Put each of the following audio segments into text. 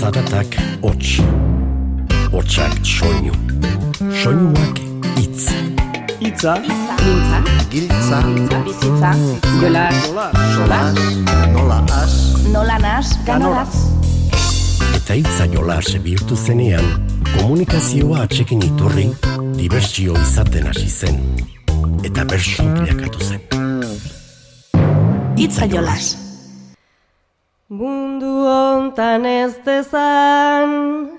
Zaratak hots, hotsak soinu, soinuak itz. Itza, Mintza, Giltza, bizitza, jola, solas, nola as, nola nas, ganoraz. Eta itza jolas bihurtu zenean, komunikazioa atxekin iturri, dibertsio izaten hasi zen. Eta bersu bilakatu zen. Itza jolas. Mundu hontan ez dezan,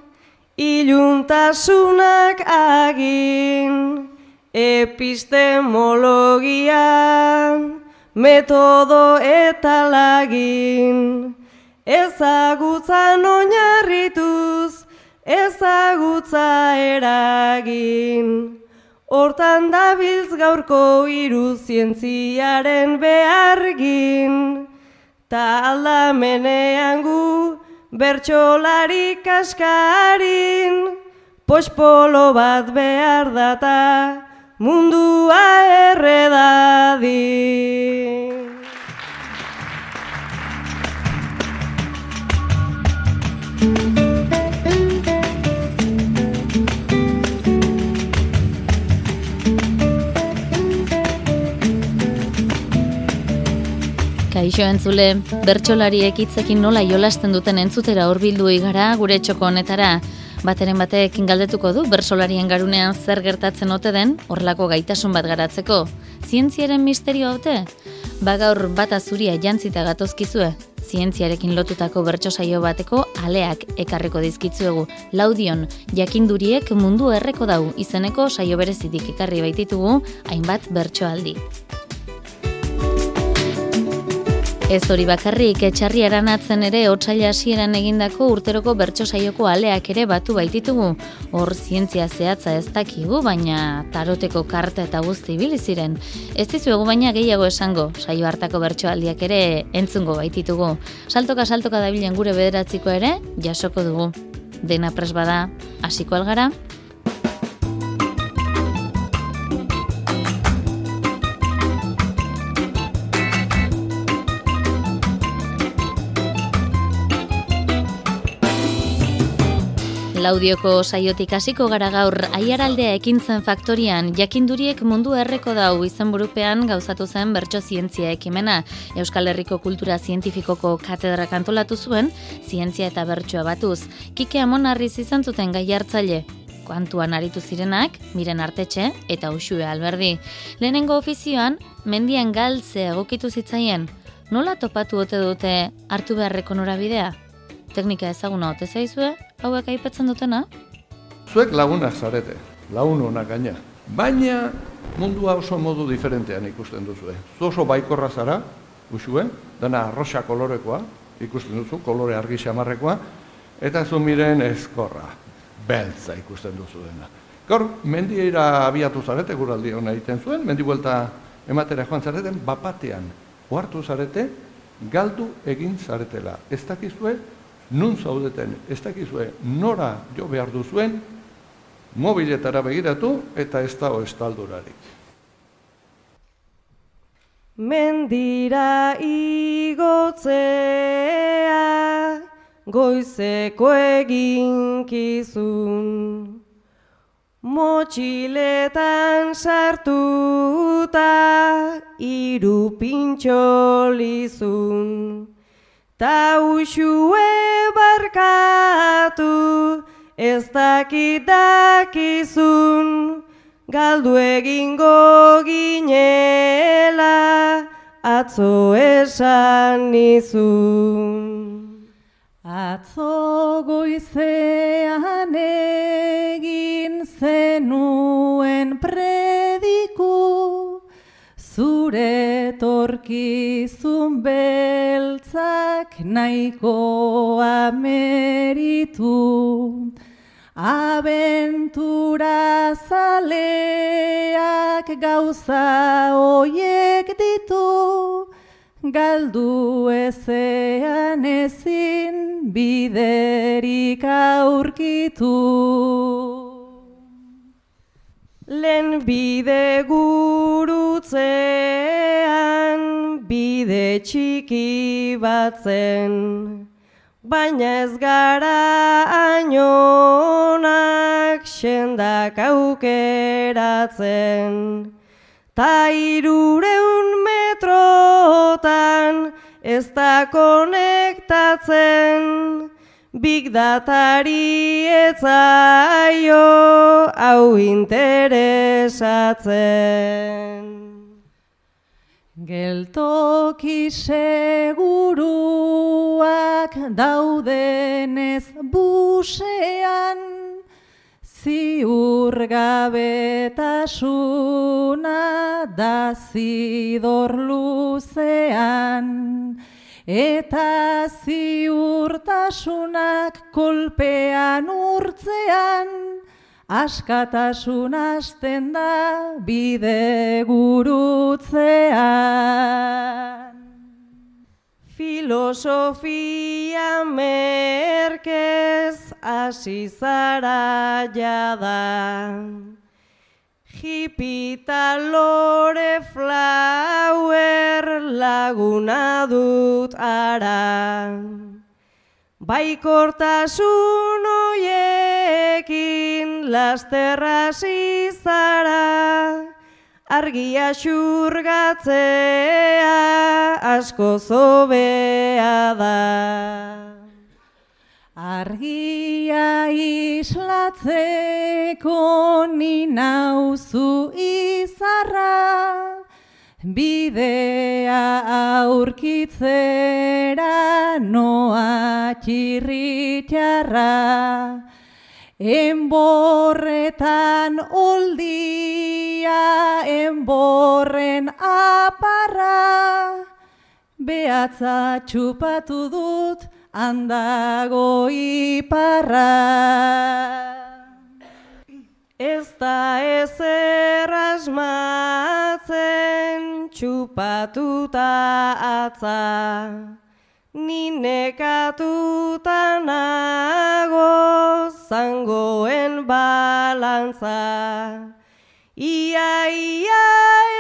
iluntasunak agin, epistemologian, metodo eta lagin, ezagutzan oinarrituz, ezagutza eragin. Hortan dabiltz gaurko hiru zientziaren behargin, ta aldamenean gu bertxolari kaskarin, pospolo bat behar data mundua erredadin. Kaixo entzule, bertsolariek hitzekin nola jolasten duten entzutera hurbildu igara gure txoko honetara. Bateren batek galdetuko du bersolarien garunean zer gertatzen ote den horrelako gaitasun bat garatzeko. Zientziaren misterio haute? Ba gaur bata zuria jantzita gatozkizue. Zientziarekin lotutako bertso saio bateko aleak ekarriko dizkitzuegu. Laudion, jakinduriek mundu erreko dau izeneko saio berezitik ekarri baititugu hainbat bertsoaldi. Ez hori bakarrik, etxarri aranatzen ere otsaila hasieran egindako urteroko bertso saioko aleak ere batu baititugu. Hor zientzia zehatza ez dakigu, baina taroteko karta eta guzti ibili ziren. Ez dizuegu baina gehiago esango, saio hartako bertsoaldiak ere entzungo baititugu. Saltoka saltoka dabilen gure bederatziko ere, jasoko dugu. Dena pres bada, hasiko algara? Laudioko saiotik hasiko gara gaur aiaraldea ekintzen faktorian jakinduriek mundu erreko dau izenburupean gauzatu zen bertso zientzia ekimena. Euskal Herriko Kultura Zientifikoko katedra kantolatu zuen, zientzia eta bertsoa batuz. Kike Amon Arriz izan zuten gai hartzaile. Kuantuan aritu zirenak, miren artetxe eta usue alberdi. Lehenengo ofizioan, mendian galtze egokitu zitzaien. Nola topatu ote dute hartu beharreko norabidea? Teknika ezaguna ote zaizue, hauek aipatzen dutena? Zuek lagunak zarete, lagun honak gaina. Baina mundua oso modu diferentean ikusten duzue. Zu oso baikorra zara, usue, dana arroxa kolorekoa, ikusten duzu, kolore argi xamarrekoa, eta zu miren eskorra, beltza ikusten duzu dena. Gaur, mendiera abiatu zarete, guraldi hona egiten zuen, mendi buelta ematera joan zareten, bapatean, ohartu zarete, galdu egin zaretela. Ez dakizue, nun zaudeten, ez dakizue nora jo behar duzuen, mobiletara begiratu eta ez dago estaldurarik. Mendira igotzea goizeko eginkizun. Motxiletan sartuta iru pintxolizun Ta usue barkatu ez dakit dakizun Galdu egingo ginela atzo esan nizun. Atzo goizean egin zenuen prediku, zure torkizun beltzak nahiko ameritu. Abentura zaleak gauza hoiek ditu, galdu ezean ezin biderik aurkitu. Lehen bide gurutzean, bide txiki batzen, baina ez gara ainonak sendak aukeratzen. Ta irureun metrotan ez da konektatzen, Big datari etzaio hau interesatzen. Geltoki seguruak daudenez busean, ziur gabetasuna da zidor luzean. Eta ziurtasunak kolpean urtzean, askatasun hasten da bide gurutzean. Filosofia merkez hasi jada. Hipita lore flower laguna dut ara. Baikortasun oiekin lasterra zara. Argia xurgatzea asko zobea da. Argia islatzeko ni nauzu izarra, bidea aurkitzera noa txirritxarra. Enborretan oldia, enborren aparra, behatza txupatu dut, handago iparra. Ez da ezer asmatzen txupatuta atza, ni nekatuta nago zangoen balantza. Ia, ia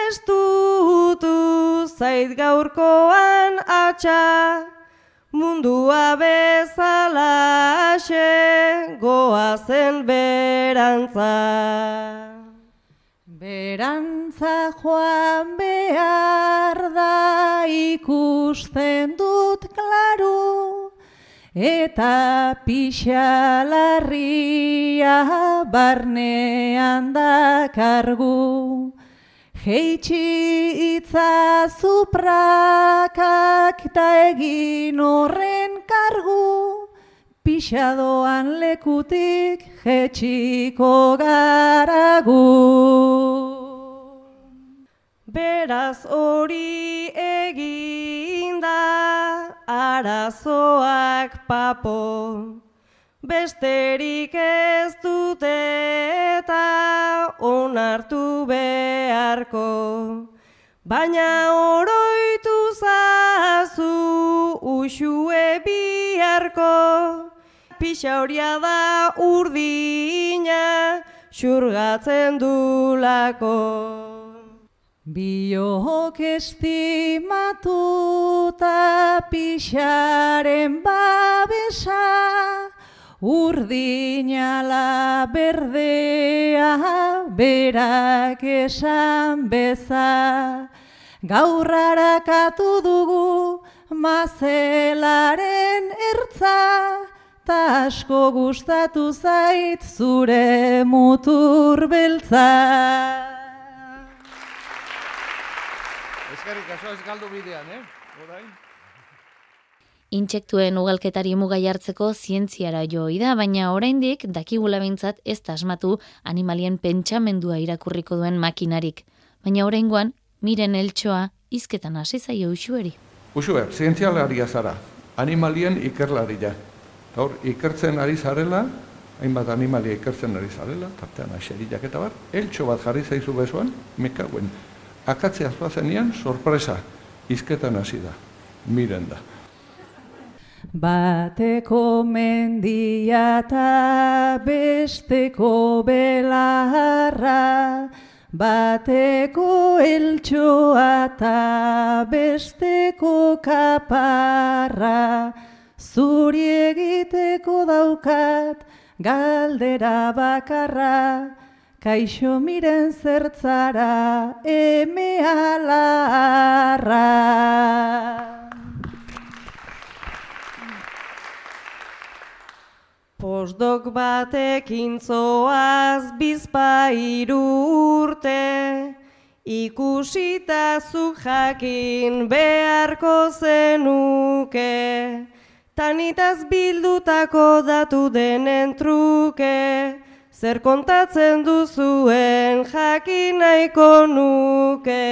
ez dutu zait gaurkoan atxa, Mundua bezala xe goazen berantza. Berantza joan behar da ikusten dut klaru, eta pixalarria barnean dakargu. Heitsi itzazu prakak ta egin horren kargu, pixadoan lekutik jetxiko garagu. Beraz hori eginda arazoak papo, besterik ez dute eta onartu beharko. Baina oroitu zazu usue biharko, pixa horia da urdina xurgatzen dulako. Biok estimatuta pixaren babesa, Urdinala berdea berak esan beza, gaur harakatu dugu mazelaren ertza, ta asko gustatu zait zure mutur beltza. Eskerrik asko ez galdu bidean, eh? Orain. Intsektuen ugalketari mugai hartzeko zientziara joi da, baina oraindik dakigula behintzat ez da asmatu animalien pentsamendua irakurriko duen makinarik. Baina oraingoan, miren eltsoa izketan hasi zaio usueri. Usue, zientzialaria zara, animalien ikerlaria. Gaur, ikertzen ari zarela, hainbat animalia ikertzen ari zarela, tartean aserilak eta bar, eltxo bat jarri zaizu bezuan, mekauen. Akatzea zoazenean, sorpresa, izketan hasi da, miren da. Bateko mendia eta besteko belarra, bateko eltsoa eta besteko kaparra, zuri egiteko daukat galdera bakarra, kaixo miren zertzara eme alarra. Postdok batekin zoaz bizpairu urte, ikusita zuk jakin beharko zenuke, tanitaz bildutako datu denen truke, zer kontatzen duzuen jakin nahiko nuke.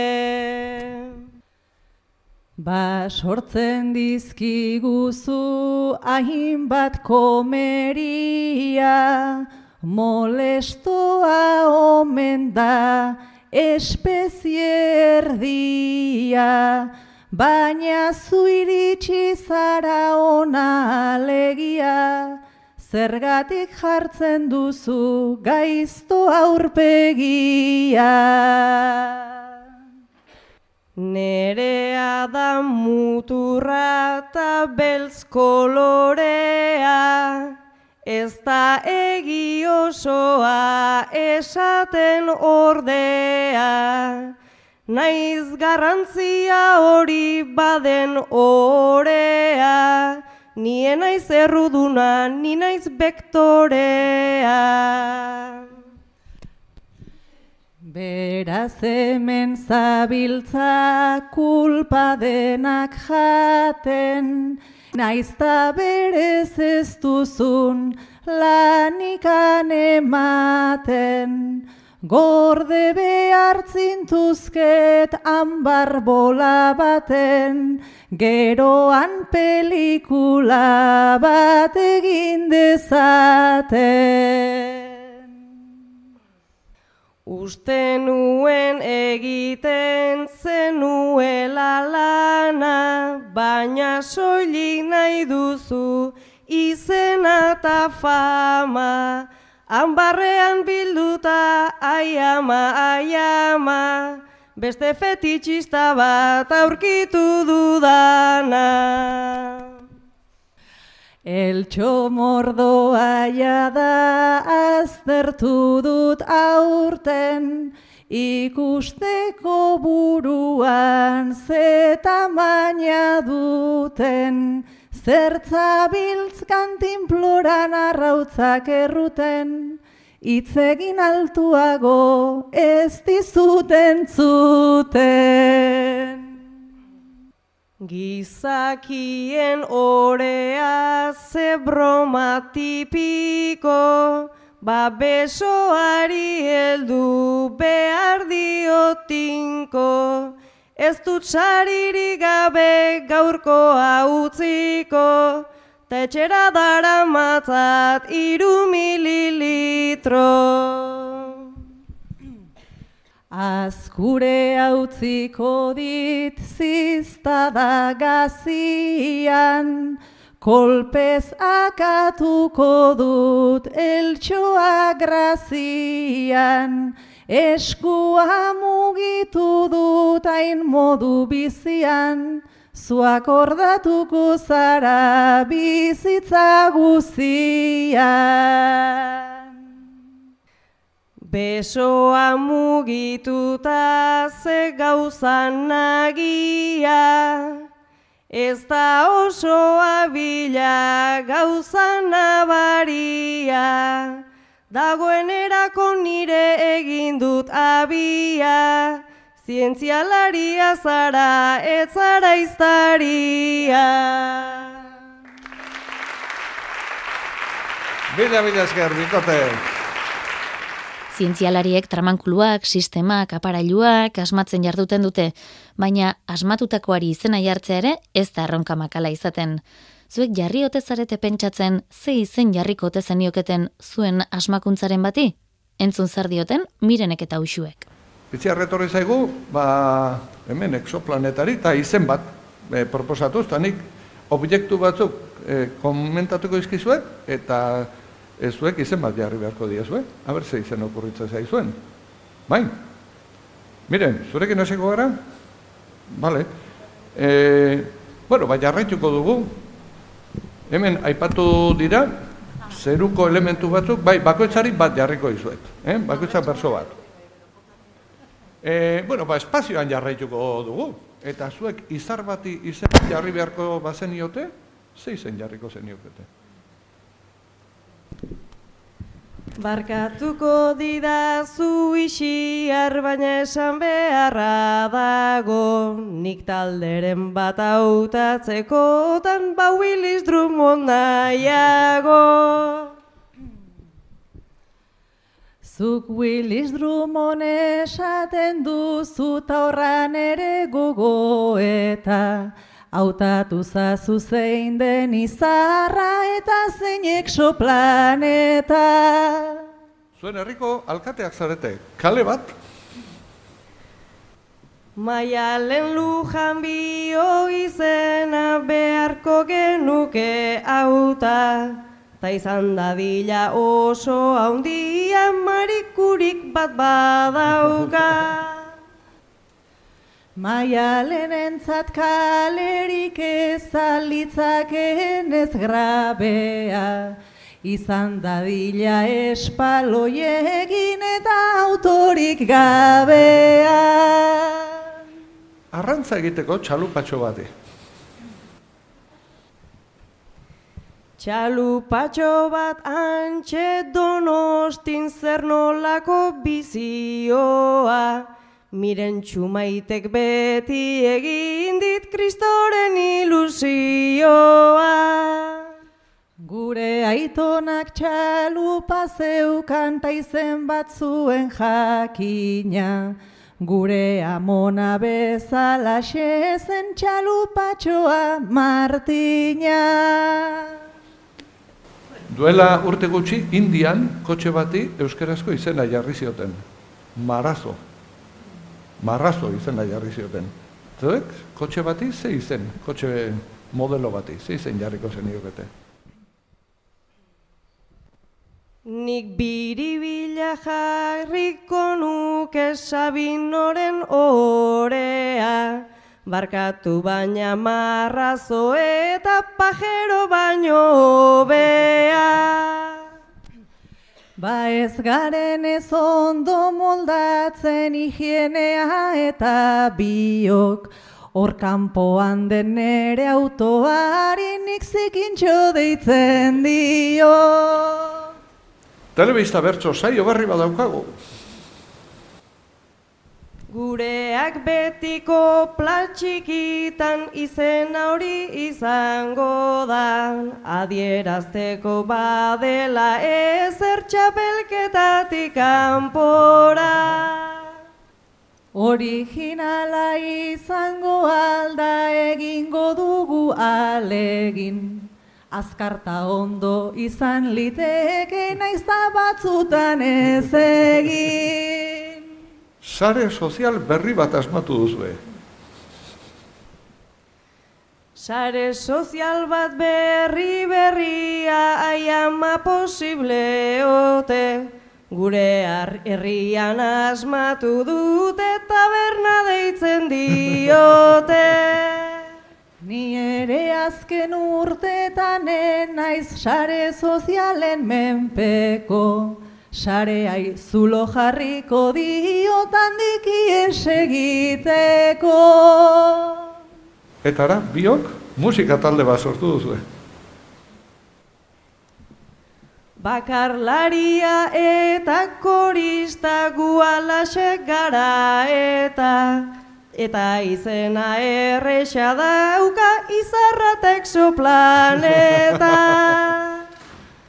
Ba sortzen dizkiguzu hainbat komeria, molestoa omen da espezie erdia, baina zu iritsi zara ona alegia, zergatik jartzen duzu gaizto aurpegia. Nerea da muturra eta beltz kolorea, ez da egi osoa esaten ordea. Naiz garrantzia hori baden orea, nien naiz erruduna, ni naiz bektorea. Beraz hemen zabiltza kulpa denak jaten, naizta berez ez duzun lanikan ematen. Gorde behar zintuzket ambar bola baten, geroan pelikula bat egin dezaten. Uste nuen egiten zenuela lana, baina soilik nahi duzu izena eta fama. Hanbarrean bilduta aiama, aiama, beste fetitxista bat aurkitu dudana. Eltxo mordoa da aztertu dut aurten, ikusteko buruan zeta maina duten, zertzabiltz kantinploran arrautzak erruten, itzegin altuago ez dizuten zuten. Gizakien orea ze broma tipiko, ba heldu behar diotinko, ez dut saririk gabe gaurkoa utziko, ta etxera dara matzat iru mililitro. Azkure hautziko dit ziztada gazian, kolpez akatuko dut eltsoa grazian, eskua mugitu dut hain modu bizian, zuak ordatuko zara bizitza guzian. Besoa mugituta ze gauza nagia, ez da oso abila gauza nabaria, dagoen erako nire egin dut abia, zientzialaria zara ez zara iztaria. Bila, bila esker, bikote. Zientzialariek tramankuluak, sistemak, aparailuak asmatzen jarduten dute, baina asmatutakoari izena jartzea ere ez da erronka makala izaten. Zuek jarri ote zarete pentsatzen ze izen jarriko ote zenioketen zuen asmakuntzaren bati? Entzun zer dioten mirenek eta usuek. Bitzia retorri zaigu, ba, hemen exoplanetari eta izen bat e, proposatuz, eta nik objektu batzuk e, komentatuko izkizuet, eta ez zuek izen bat jarri beharko diazue, haber ze izen okurritza zaizuen. Bai? Miren, zurekin hasiko gara? Bale. E, bueno, bai jarraituko dugu. Hemen aipatu dira, zeruko elementu batzuk, bai, bakoitzari bat jarriko izuet. Eh? Bakoitzak berso bat. E, bueno, ba, espazioan jarraituko dugu. Eta zuek izar bati izen jarri beharko bazeniote, ze izen jarriko zeniokete. Barkatuko didazu isiar baina esan beharra dago. Nik talderen bat hautatzeko tan ba Willis Drummond nahiago Zuk Willis Drummond esaten duzu ta horran ere gogoeta Hautatu zazu zein den izarra eta zein exoplaneta. Zuen herriko alkateak zarete, kale bat? Maialen lujan bio izena beharko genuke auta, ta izan dadila oso haundia marikurik bat badauka. Maialen kalerik ezalitzakeen ez grabea, izan dadila espaloi egin eta autorik gabea. Arrantza egiteko txalupatxo bati. Txalupatxo bat antxe donostin zer nolako bizioa, miren txumaitek beti egin dit kristoren ilusioa. Gure aitonak txalupa zeukan ta izen batzuen jakina, Gure amona bezala zen txalupatxoa Martina. Duela urte gutxi, Indian, kotxe bati euskarazko izena jarri zioten. Marazo. Marrazo izena jarri zioten. Zuek, kotxe bati, ze izen, kotxe modelo bati, ze izen jarriko zen iokete. Nik biribila jarriko nuke sabinoren orea, barkatu baina marrazo eta pajero baino bea. Ba ez garen ez ondo moldatzen higienea eta biok, hor kanpoan den nere autoari nik zikintxo deitzen dio. Telebista bertso saio berri badaukagu. Gureak betiko platxikitan izen hori izango da. Adierazteko badela ezer txapelketatik kanpora. Originala izango alda egingo dugu alegin. Azkarta ondo izan liteke naiz batzutan ez egin Sare sozial berri bat asmatu duzue. Sare sozial bat berri berria aiama posible ote. Gure ar- herrian asmatu dute taberna deitzen diote. Ni ere azken urtetan naiz sare sozialen menpeko Sareai zulo jarriko diotan dikies egiteko. Eta ara, biok, musika talde bat sortu duzue. Bakarlaria eta korista gualaxe gara eta eta izena erresa dauka izarra texoplaneta.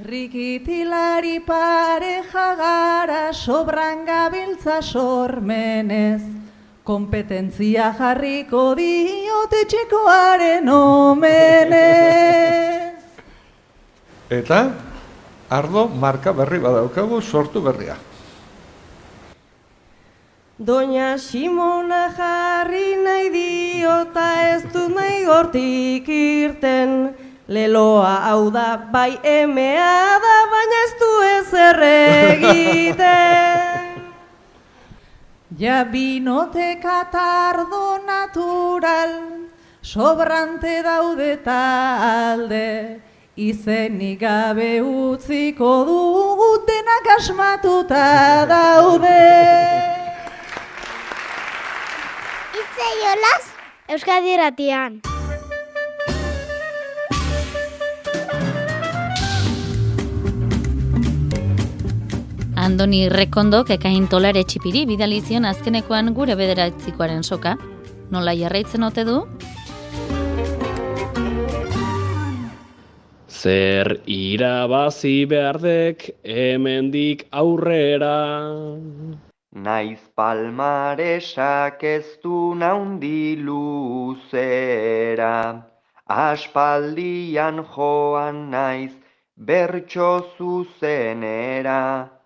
Rikitilari pareja gara sobran gabiltza sormenez, kompetentzia jarriko diote txekoaren omenez. Eta, ardo marka berri badaukagu sortu berria. Doña Simona jarri nahi diota ez du nahi hortik irten, Leloa hau da bai emea da, baina ez du ezer egiten. Ja binote katardo natural, sobrante daude talde, izenik gabe utziko dugu denak asmatuta daude. Itzei olaz, Euskadi ratian. Andoni Rekondok ekain tolare txipiri bidalizion azkenekoan gure bederatzikoaren soka. Nola jarraitzen ote du? Zer irabazi behardek hemendik aurrera. Naiz palmaresak ez du naundi luzera, aspaldian joan naiz bertso zuzenera.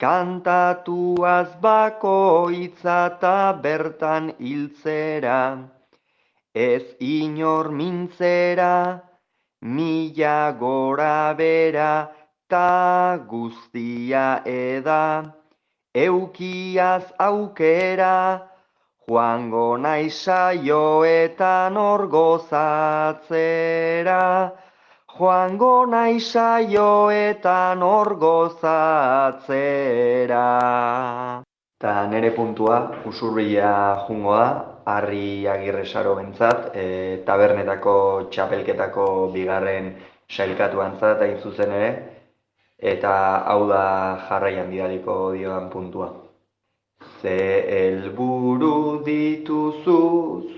Kantatuaz bakoitza ta bertan hiltzera, ez inor mintzera, mila gora bera ta guztia eda. Eukiaz aukera, joango naisaioetan orgozatzera. Joango naisaioetan orgozatzera. Ta nere puntua, usurbila jungoa, harri agirre saro bentzat, e, tabernetako txapelketako bigarren sailkatuan zat, hain zuzen ere, eta hau da jarraian bidaliko dioan puntua. Ze helburu dituzu,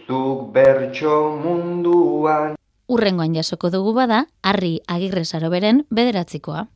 zuk bertso munduan, Urrengoan jasoko dugu bada, harri agirre saroberen bederatzikoa.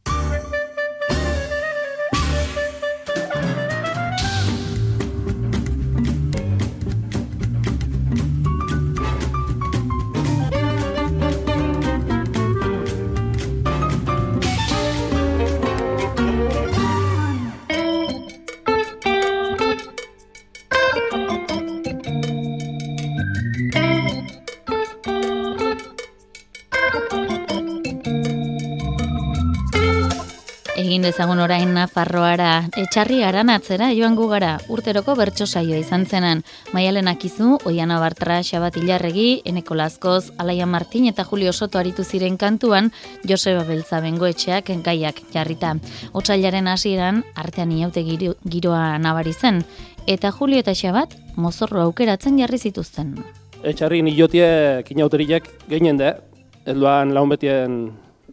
Dezagun orain Nafarroara, etxarri aranatzera joan gara urteroko bertso saioa izan zenan. Maialen Akizu, Oiana Bartra, Xabat Ilarregi, Eneko Lazkoz, Alaia Martin eta Julio Soto aritu ziren kantuan, Joseba Beltza bengoetxeak gaiak jarrita. Otsailaren hasieran artean iaute giro, giroa nabari zen, eta Julio eta Xabat mozorro aukeratzen jarri zituzten. Etxarri niotiek inauteriak gehien da, elduan laun betien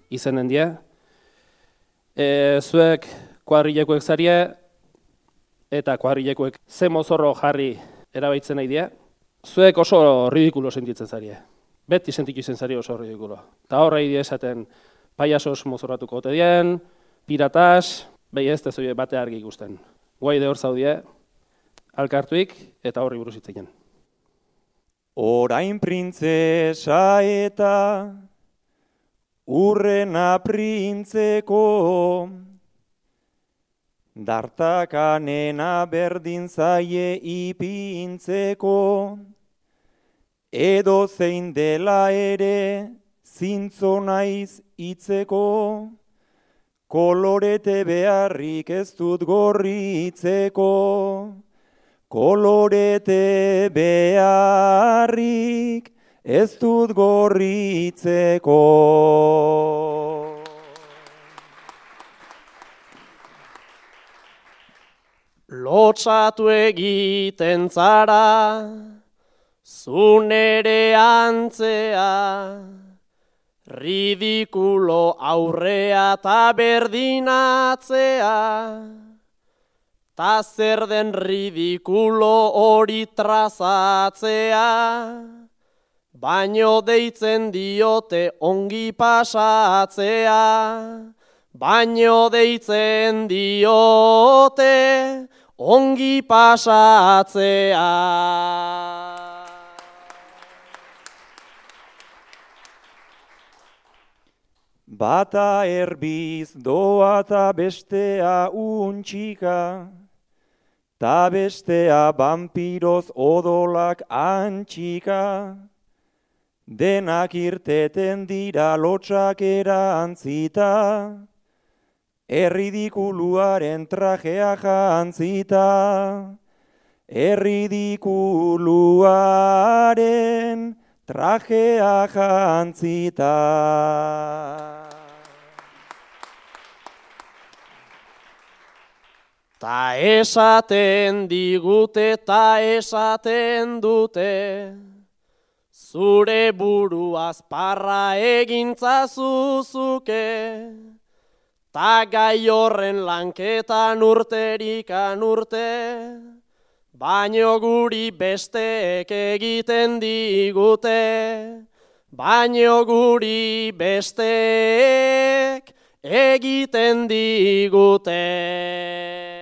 izenen die, e, zuek kuadrilekoek zarie eta kuadrilekoek ze mozorro jarri erabaitzen nahi die, zuek oso ridikulo sentitzen zarie. Beti sentitu izen zarie oso ridikulo. Eta horrei die esaten paiasos mozorratuko ote dien, piratas, behi ez tezoie bate argi ikusten. Guai de hor zaudie, alkartuik eta horri buruz itzien. Orain printzesa eta urrena printzeko, dartakanena berdin zaie ipintzeko, edo zein dela ere zintzo naiz itzeko, kolorete beharrik ez dut gorritzeko, kolorete beharrik ez dut gorritzeko. Lotsatu egiten zara, zunere antzea, ridikulo aurrea eta berdinatzea, ta zer den ridikulo hori trazatzea, baino deitzen diote ongi pasatzea, baino deitzen diote ongi pasatzea. Bata erbiz doa ta bestea untxika, ta bestea vampiroz odolak antxika, denak irteten dira lotxak erantzita, erridikuluaren trajea jantzita, erridikuluaren trajea jantzita. Ta esaten digute, ta esaten dute, zure buruaz parra egintza zuzuke, ta gai horren lanketan urterikan urte, baino guri besteek egiten digute, baino guri besteek egiten digute.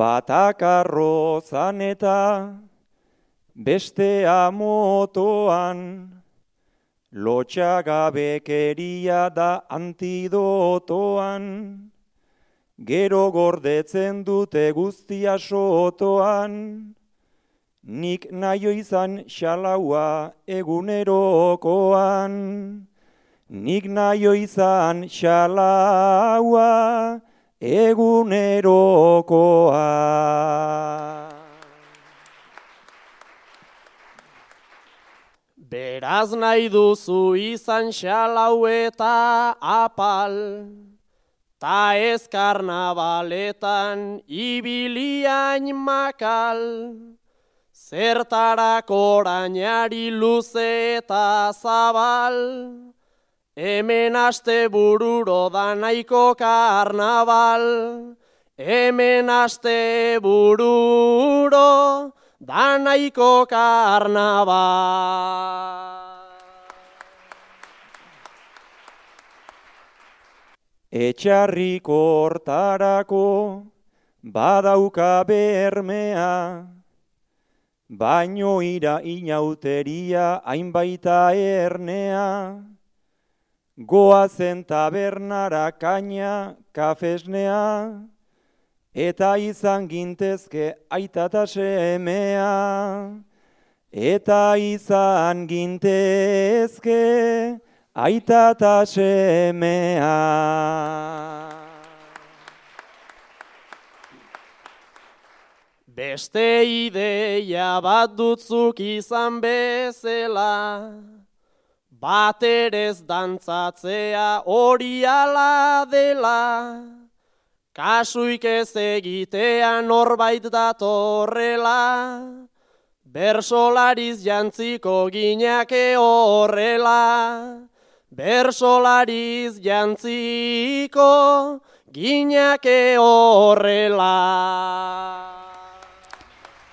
Batak arrozan eta bestea motoan, lotxagabekeria da antidotoan, gero gordetzen dute guztia sotoan, nik naio izan xalaua egunerokoan, nik naio izan xalaua egunerokoa. Beraz nahi duzu izan xalau eta apal, ta ez karnabaletan ibiliain makal, zertarako orainari luze eta zabal, Hemen aste bururo da nahiko karnaval, hemen aste bururo da nahiko karnaval. Etxarriko hortarako badauka bermea, baino ira inauteria hainbaita ernea, goazen tabernara kaina kafesnea, eta izan gintezke aitata semea, eta izan gintezke aitata semea. Beste ideia bat dutzuk izan bezela, Baterez dantzatzea hori ala dela, kasuik ez egitea norbait datorrela, bersolariz jantziko gineke horrela, bersolariz jantziko gineke horrela.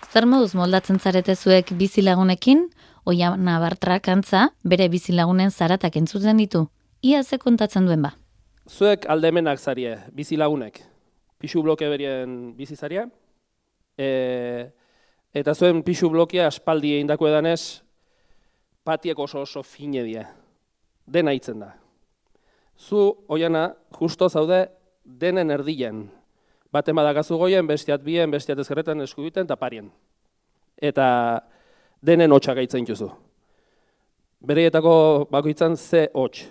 Zer moduz moldatzen zarete zuek bizilagunekin? Oia nabartra kantza, bere bizilagunen zaratak entzuten ditu. Ia ze kontatzen duen ba. Zuek aldemenak zarie, bizilagunek. Pixu bloke berien bizizaria. E, eta zuen pixu blokea aspaldi egin edanez, patiek oso oso fine die. Dena hitzen da. Zu, oiana, justo zaude, denen erdien. Baten badakazu goien, bestiat bien, bestiat ezkerretan eskubiten, eta parien. Eta denen hotxa gaitzen juzu. Bereietako bakoitzan ze hots.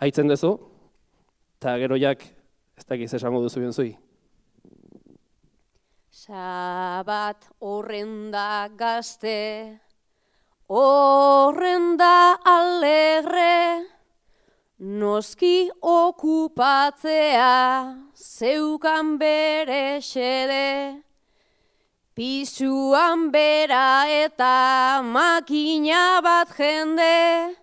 Haitzen duzu, eta gero jak, ez dakiz esango duzu bien zui. Sabat horren da gazte, horren da alegre, noski okupatzea zeukan bere xede, Pisuan bera eta makina bat jende,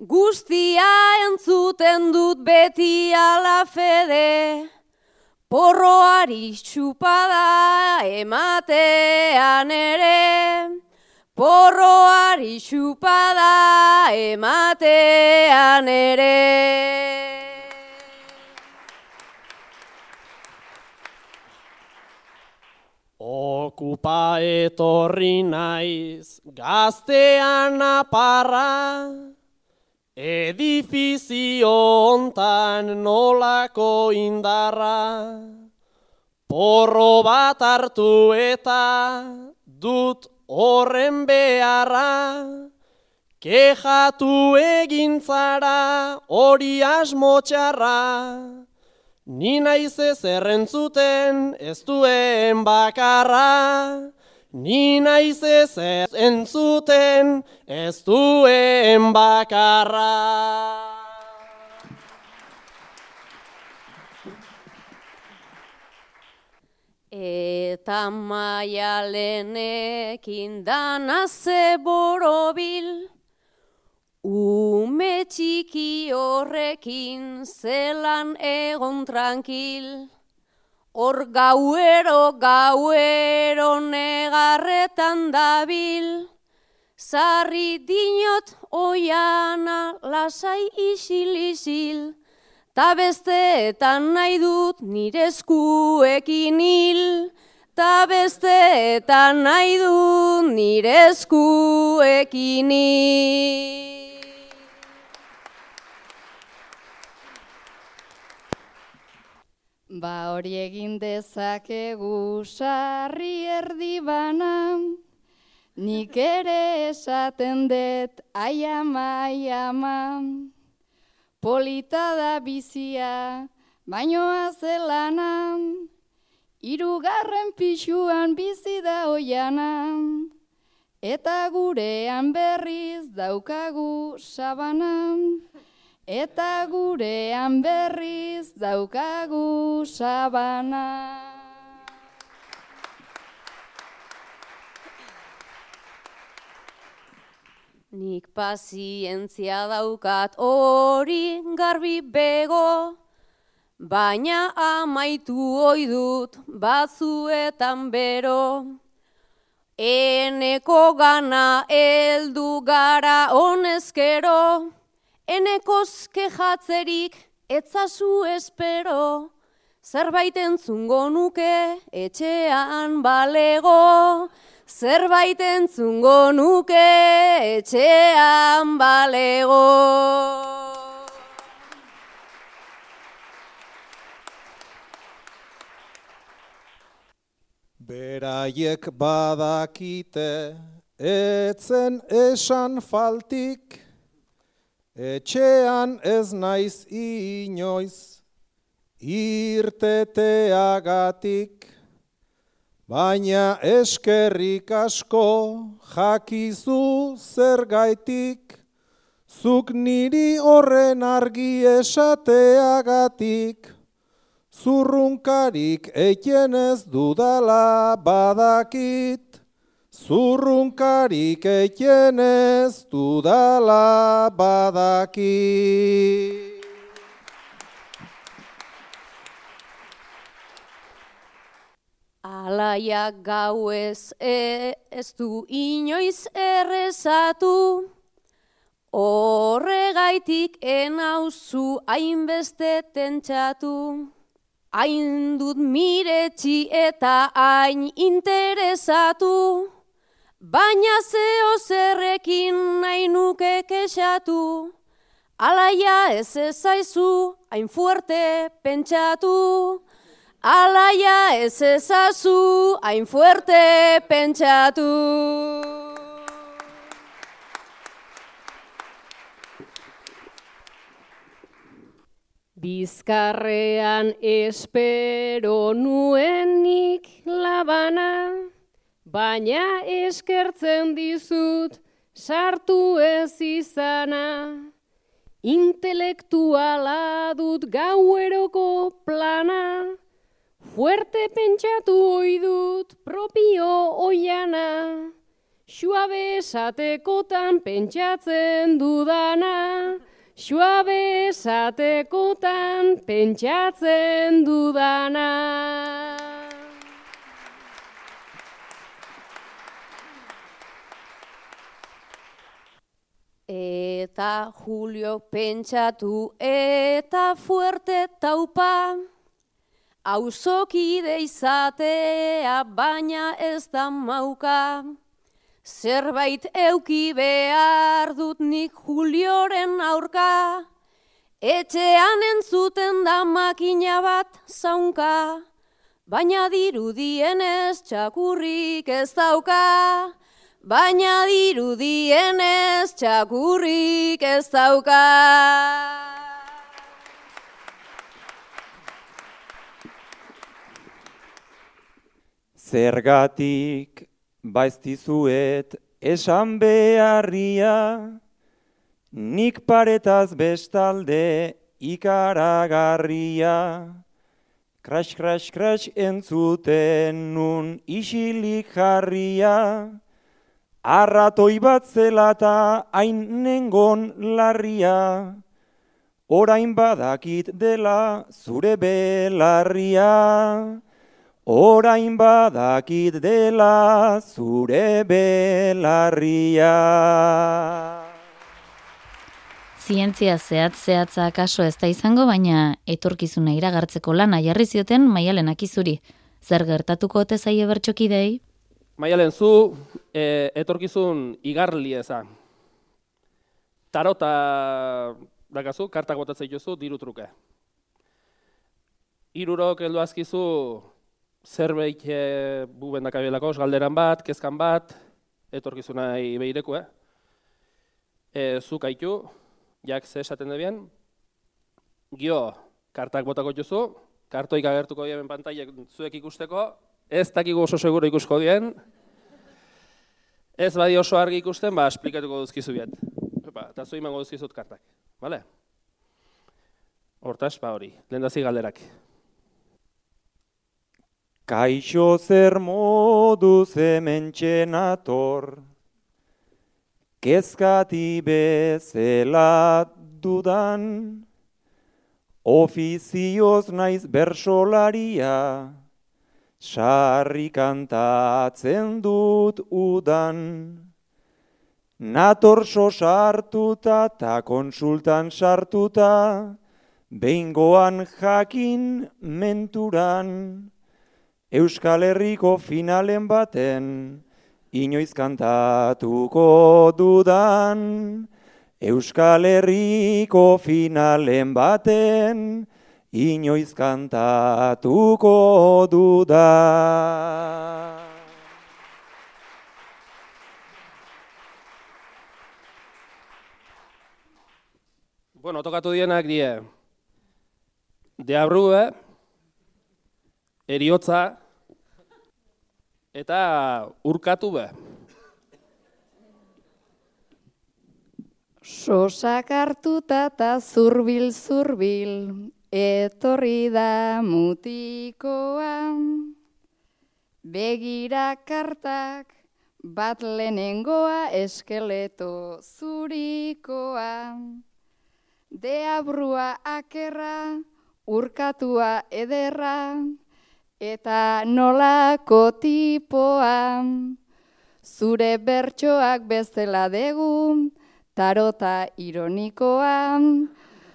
guztia entzuten dut beti ala fede, porroari txupada ematean ere, porroari txupada ematean ere. Okupa etorri naiz gaztean aparra, edifizio hontan nolako indarra, porro bat hartu eta dut horren beharra, kejatu egintzara hori asmotxarra, Ni naiz ez errentzuten ez duen bakarra, Ni naiz ez entzuten ez duen bakarra. Eta maialenekin danaze borobil, Ume txiki horrekin zelan egon tranquil, Hor gauero gauero negarretan dabil, Zarri dinot oiana lasai isil isil, Ta besteetan nahi dut nire eskuekin hil, Ta besteetan nahi dut nire eskuekin hil. Ba hori egin dezakegu sarri erdi bana, nik ere esaten dut aiama, aiama. Polita da bizia, baino azelana, irugarren pixuan bizi da oiana, eta gurean berriz daukagu sabana. Eta gurean berriz daukagu sabana. Nik pazientzia daukat hori garbi bego, baina amaitu ohi dut batzuetan bero. Eneko gana heldu gara honezkero, Enekoz kejatzerik etzazu espero, zerbait entzungo nuke etxean balego, zerbait entzungo nuke etxean balego. Beraiek badakite etzen esan faltik, Etxean ez naiz inoiz, irteteagatik, baina eskerrik asko jakizu zergaitik, zuk niri horren argi esateagatik, zurrunkarik eiten ez dudala badakit. Zurrunkarik eiken ez dudala badaki. Alaiak gau ez e, ez du inoiz errezatu, horregaitik enauzu hainbeste tentsatu. Hain dut miretsi eta hain interesatu, Baina zeo zerrekin nahi nuke kexatu, alaia ez ezaizu hain fuerte pentsatu, alaia ez ezazu hain fuerte pentsatu. Bizkarrean espero nuenik labana, baina eskertzen dizut sartu ez izana. Intelektuala dut gaueroko plana, fuerte pentsatu ohi dut propio oiana. Suabe esatekotan pentsatzen dudana, suabe esatekotan pentsatzen dudana. Eta Julio pentsatu eta fuerte taupa, Auzokide izatea baina ez da mauka, Zerbait euki behar dut nik Julioren aurka, Etxean entzuten da makina bat zaunka, Baina dirudienez txakurrik ez dauka, baina dirudienez txakurrik ez dauka. Zergatik baiztizuet esan beharria, nik paretaz bestalde ikaragarria. Crash, crash, crash entzuten nun isilik jarria, arratoi bat zelata hain nengon larria, orain badakit dela zure belarria. Orain badakit dela zure belarria. Zientzia zehatz zehatza kaso ez da izango, baina etorkizuna iragartzeko lana jarri zioten maialen akizuri. Zer gertatuko ote zaie bertxokidei? Maialen, zu e, etorkizun igarli eza. Tarota dakazu, kartak botatzen jozu, diru truke. Irurok heldu azkizu zerbait e, buben dakabilako, galderan bat, kezkan bat, etorkizunai behireko, eh? E, zu kaitu, jak ze esaten debien, gio, kartak botako jozu, kartoik agertuko dien pantailek zuek ikusteko, ez dakigu oso seguro ikusko dien, ez badi oso argi ikusten, ba, esplikatuko duzkizu biet. Ba, eta zu imango duzkizut kartak, bale? Hortaz, ba hori, lehen galderak. Kaixo zer modu zementxen ator, kezkati bezela dudan, ofizioz naiz bersolaria, sarri kantatzen dut udan. Nator so sartuta ta konsultan sartuta, behingoan jakin menturan. Euskal Herriko finalen baten, inoiz kantatuko dudan. Euskal Herriko finalen baten, inoiz kantatuko dudan. Bueno, tokatu dienak die. Deabrue, eriotza, eta urkatu be. Sosak hartuta eta zurbil zurbil, etorri da mutikoa. Begira kartak, bat lehenengoa eskeleto zurikoa. Deabrua akerra, urkatua ederra, eta nolako tipoa. Zure bertsoak bezala degu, tarota ironikoa.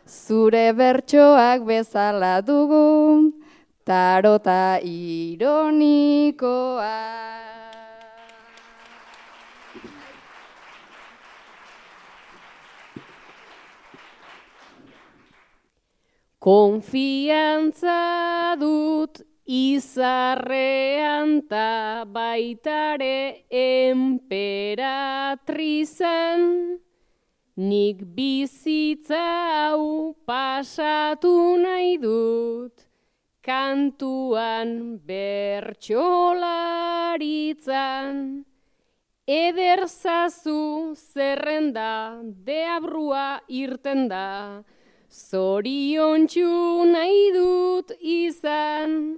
Zure bertsoak bezala dugu, tarota ironikoa. Konfiantza dut izarrean ta baitare emperatrizan, nik bizitza hau pasatu nahi dut, kantuan bertxolaritzan. Ederzazu zerrenda, deabrua irten da, Zorion nahi dut izan,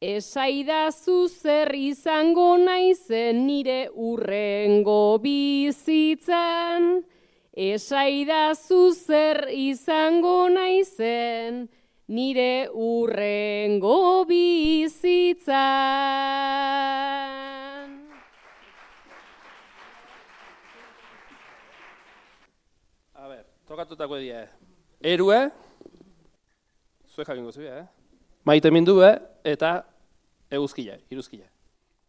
esaidazu zer izango naizen nire urrengo bizitzan. Esaidazu zer izango naizen nire urrengo bizitzan. A ber, tokatutako dia, eh? erue, zuek jakingo zubia, eh? maite mindu, eh? eta eguzkila, iruzkila.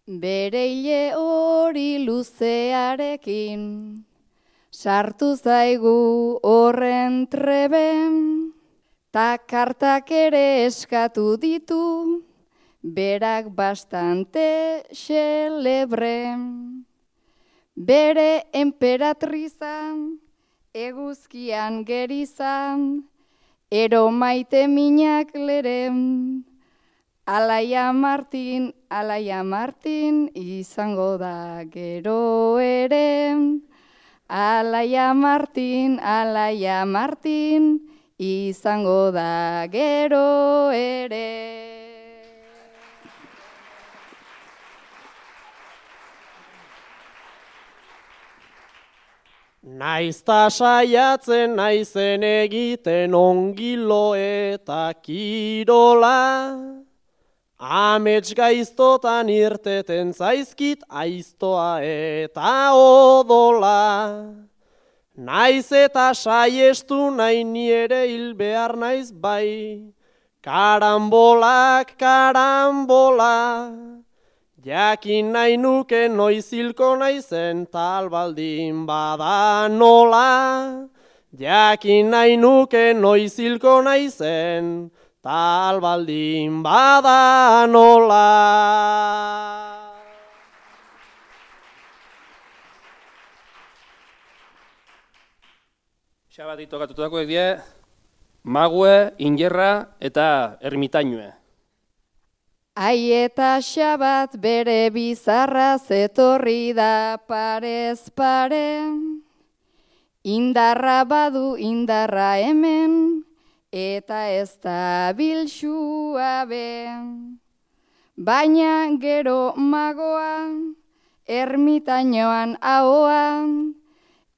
Bereile hori luzearekin, sartu zaigu horren treben, ta kartak ere eskatu ditu, berak bastante xelebre. Bere emperatrizan, eguzkian gerizan, ero maite minak leren, Alaia Martin, Alaia Martin, izango da gero ere. Alaia Martin, Alaia Martin, izango da gero ere. Naizta saiatzen naizen egiten ongilo eta kirola, Amets gaiztotan irteten zaizkit aiztoa eta odola. Naiz eta saiestu nahi niere hil behar naiz bai, karambolak, karambola. Jakin nahi nuke noizilko naizen tal baldin bada nola. Jakin nahi nuke noizilko naizen tal baldin bada nola. Xabati tokatutakoek die, mague, ingerra eta ermitainue. Ai eta xabat bere bizarra zetorri da parez pare. Indarra badu indarra hemen, eta ez da bilxua be. Baina gero magoa, ermitainoan ahoan,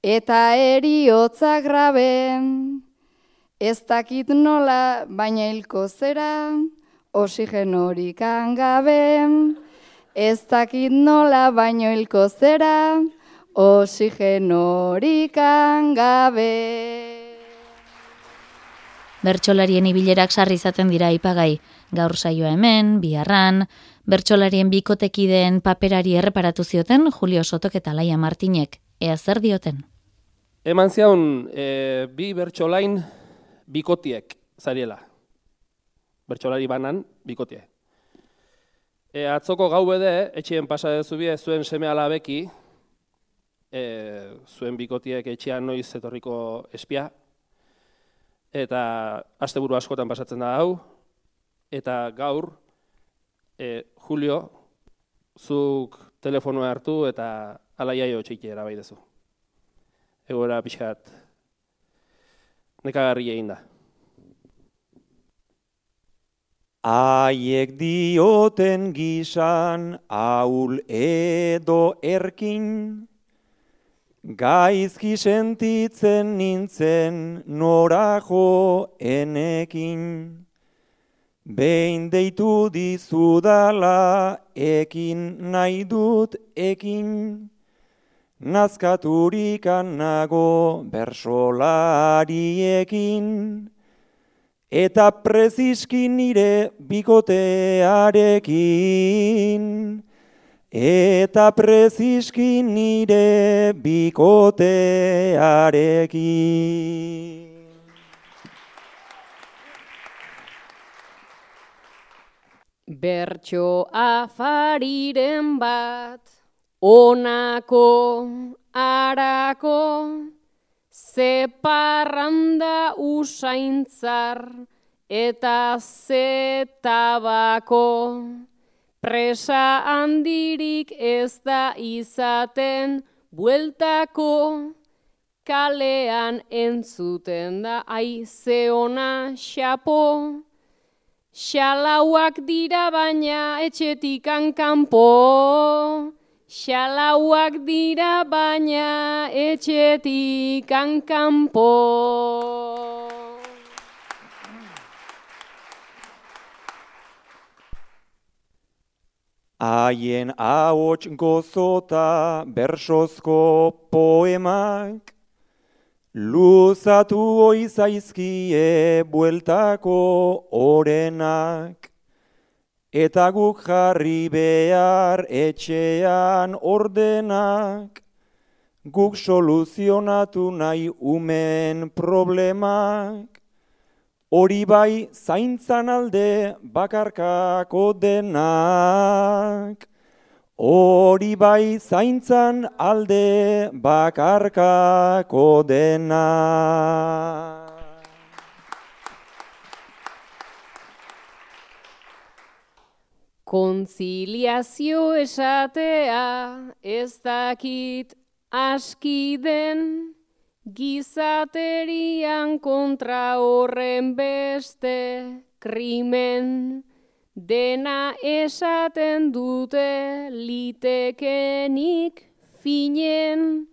eta eriotza graben. Ez dakit nola, baina hilko zera, oxigenorik gabe. Ez dakit nola, baino hilko zera, oxigenorik gabe. Bertsolarien ibilerak sarri izaten dira ipagai. Gaur saioa hemen, biharran, bertsolarien bikotekideen paperari erreparatu zioten Julio Sotok eta Laia Martinek. Ea zer dioten? Eman zion e, bi bertsolain bikotiek zariela. Bertsolari banan bikotie. E, atzoko gau bede, etxien pasa dezu bie, zuen seme alabeki, e, zuen bikotiek etxean noiz etorriko espia, eta asteburu askotan pasatzen da hau, eta gaur, e, Julio, zuk telefonoa hartu eta alaiaio txiki erabai dezu. Egoera pixat, nekagarri egin da. Aiek dioten gisan aul edo erkin, gaizki sentitzen nintzen norajo enekin. Behin deitu dizudala ekin nahi dut ekin, nazkaturikan nago bersolariekin. Eta preziski nire bikotearekin, eta preziski nire bikotearekin. Bertxo afariren bat, onako, arako, ze parranda usaintzar eta ze tabako. Presa handirik ez da izaten bueltako, kalean entzuten da aize ona xapo. Xalauak dira baina etxetikan kanpo. Xalauak dira baina etxetik kanpo. Haien ahots gozota bersozko poemak, luzatu oizaizkie bueltako orenak, eta guk jarri behar etxean ordenak, guk soluzionatu nahi umen problemak, Hori bai zaintzan alde bakarkako denak. Hori bai zaintzan alde bakarkako denak. Konziliazio esatea ez dakit aski den, gizaterian kontra horren beste krimen, dena esaten dute litekenik finen,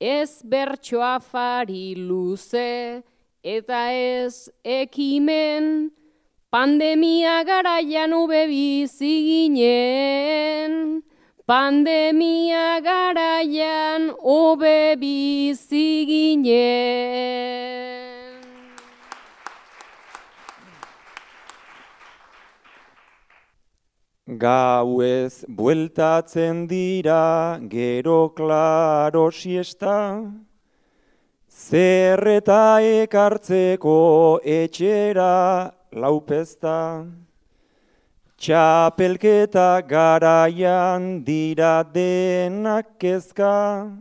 ez bertsoa fari luze eta ez ekimen, pandemia garaian ube bizi ginen. Pandemia garaian obe bizi ginen. Gauez bueltatzen dira gero klaro siesta, zerreta ekartzeko etxera laupesta. Txapelketa garaian dira denak kezka,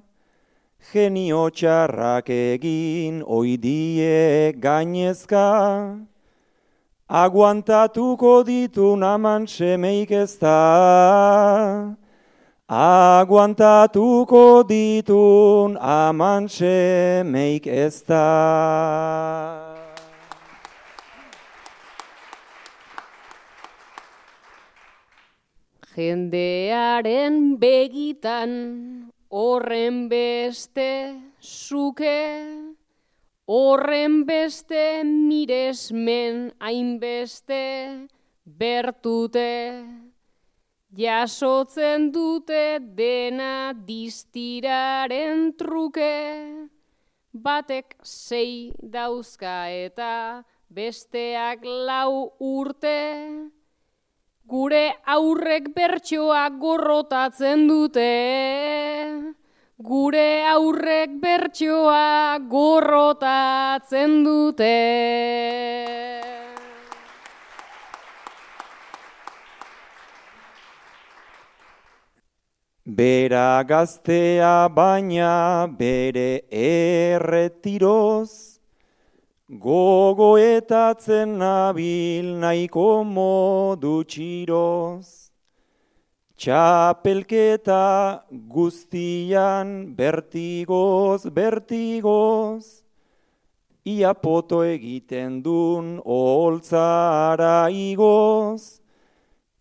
genio txarrak egin oidie gainezka. Aguantatuko ditu naman semeik ez da, aguantatuko ditun aman semeik ez da. Jendearen begitan horren beste zuke, horren beste miresmen hainbeste bertute, jasotzen dute dena distiraren truke, batek sei dauzka eta besteak lau urte, Gure aurrek bertsoa gorrotatzen dute. Gure aurrek bertsoa gorrotatzen dute. Bera gaztea baina bere erretiroz, Gogoetatzen nabil nahiko modu txiroz, Txapelketa guztian bertigoz, bertigoz, Ia poto egiten dun holtzara igoz,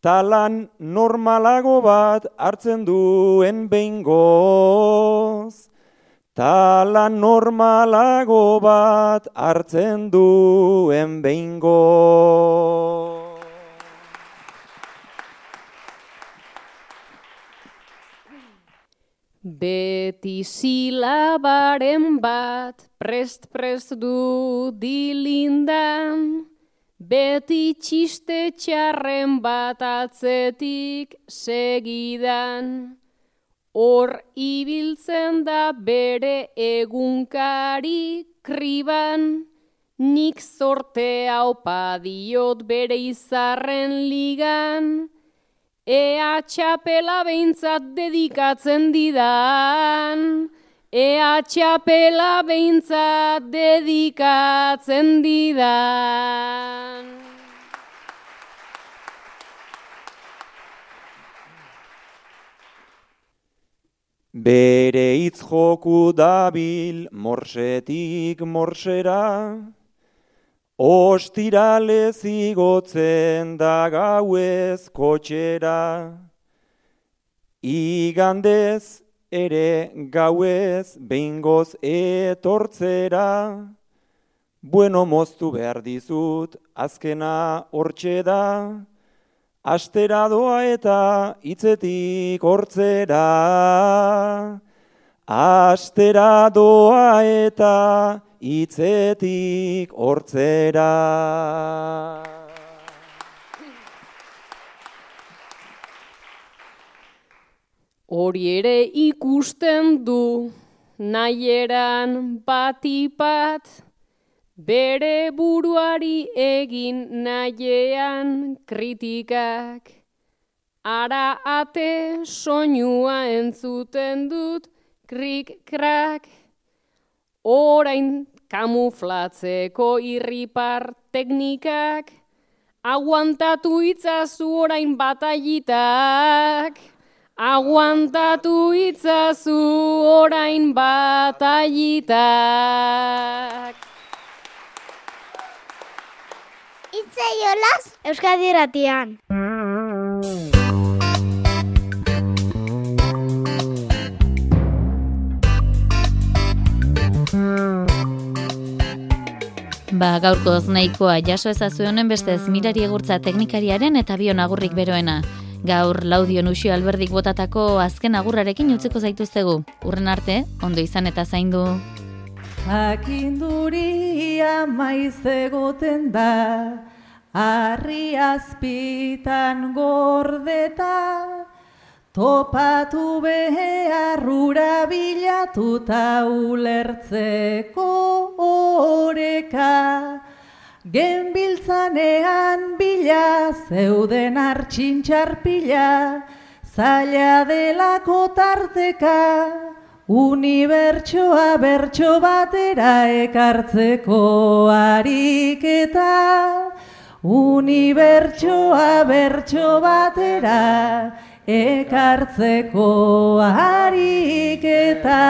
Talan normalago bat hartzen duen behingoz, Tala normalago bat hartzen duen behingo. Beti silabaren bat prest-prest du dilindan, Beti txiste txarren bat atzetik segidan. Hor ibiltzen da bere egunkari kriban, nik sorte hau padiot bere izarren ligan, ea txapela behintzat dedikatzen didan, ea txapela behintzat dedikatzen didan. Bere hitz joku dabil morsetik morsera, ostirale zigotzen da gauez kotxera. Igandez ere gauez behingoz etortzera, bueno moztu behar dizut azkena hortxe da, astera doa eta hitzetik hortzera. Astera doa eta hitzetik hortzera. Hori ere ikusten du nahieran batipat, Bere buruari egin nahiean kritikak, ara ate soinua entzuten dut krik-krak, orain kamuflatzeko irripar teknikak, Aguantatu itzazu orain bataitak. Aguantatu itzazu orain bataitak. Itze jolas Euskadi Ratian. Ba, gaurkoz nahikoa jaso ezazu honen bestez mirari egurtza teknikariaren eta bion agurrik beroena. Gaur laudio nusio alberdik botatako azken agurrarekin utziko zaituztegu. Urren arte, ondo izan eta zaindu. Jakinduria maiz egoten da, harri azpitan gordeta, topatu beharrura bilatuta ulertzeko oreka. Genbiltzanean bila zeuden hartxintxarpila, zaila delako tarteka, unibertsoa bertso batera ekartzeko ariketa. Unibertsoa bertso batera ekartzeko ariketa.